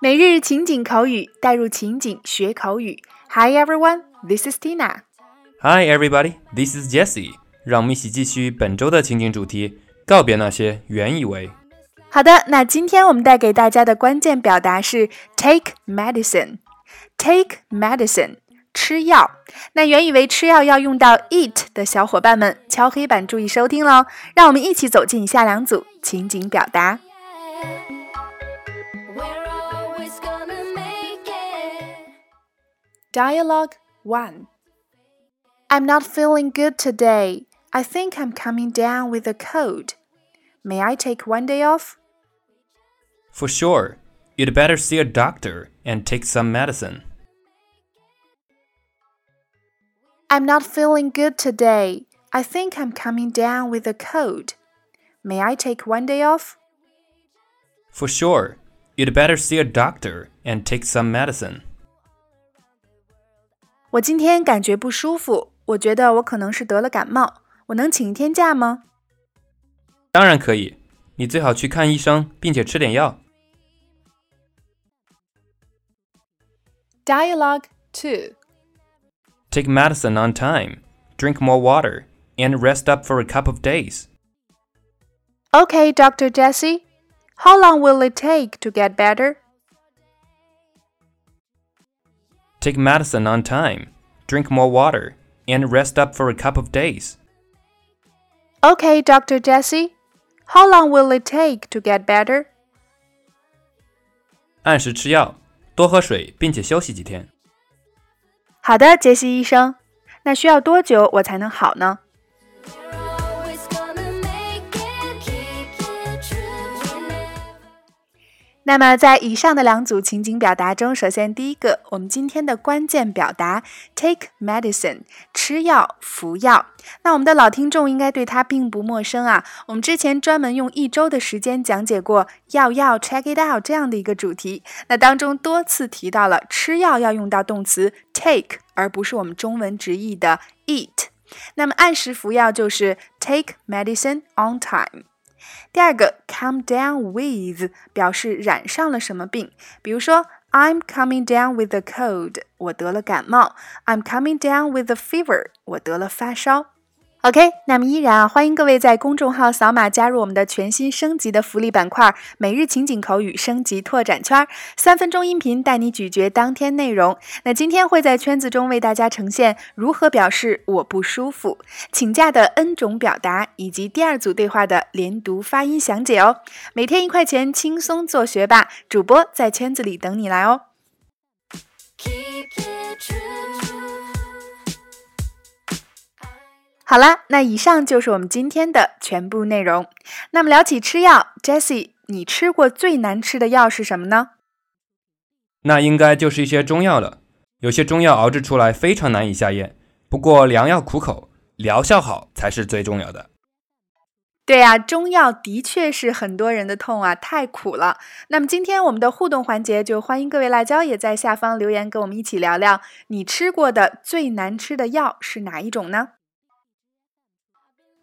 每日情景口语，带入情景学口语。Hi everyone, this is Tina. Hi everybody, this is Jessie. 让我们一起继续本周的情景主题，告别那些原以为。好的，那今天我们带给大家的关键表达是 take medicine。take medicine，吃药。那原以为吃药要用到 eat 的小伙伴们，敲黑板注意收听喽。让我们一起走进以下两组情景表达。 We're always gonna make it. Dialogue 1 I'm not feeling good today. I think I'm coming down with a cold. May I take one day off? For sure, you'd better see a doctor and take some medicine. I'm not feeling good today. I think I'm coming down with a cold. May I take one day off? For sure, you'd better see a doctor and take some medicine. 我今天感觉不舒服，我觉得我可能是得了感冒。我能请一天假吗？ 当然可以，你最好去看医生，并且吃点药。 Dialogue 2 Take medicine on time, drink more water, and rest up for a couple of days. Okay, Dr. Jesse. How long will it take to get better? Take medicine on time, drink more water, and rest up for a couple of days. Okay, Dr. Jesse. How long will it take to get better? 按时吃药，多喝水，并且休息几天。好的，杰西医生。那需要多久我才能好呢？那么在以上的两组情景表达中，首先第一个，我们今天的关键表达 take medicine，吃药、服药。那我们的老听众应该对它并不陌生啊。我们之前专门用一周的时间讲解过“药药 check it out” 这样的一个主题，那当中多次提到了吃药要用到动词 take，而不是我们中文直译的 eat。那么按时服药就是 take medicine on time。第二个，come down with 表示染上了什么病，比如说 I'm coming down with a cold，我得了感冒；I'm coming down with a fever，我得了发烧。OK，那么依然啊，欢迎各位在公众号扫码加入我们的全新升级的福利板块——每日情景口语升级拓展圈，三分钟音频带你咀嚼当天内容。那今天会在圈子中为大家呈现如何表示我不舒服、请假的 N 种表达，以及第二组对话的连读发音详解哦。每天一块钱，轻松做学霸，主播在圈子里等你来哦。好啦，那以上就是我们今天的全部内容。那么聊起吃药，Jessie，你吃过最难吃的药是什么呢？那应该就是一些中药了。有些中药熬制出来非常难以下咽，不过良药苦口，疗效好才是最重要的。对呀、中药的确是很多人的痛啊，太苦了。那么今天我们的互动环节，就欢迎各位辣椒也在下方留言，跟我们一起聊聊你吃过的最难吃的药是哪一种呢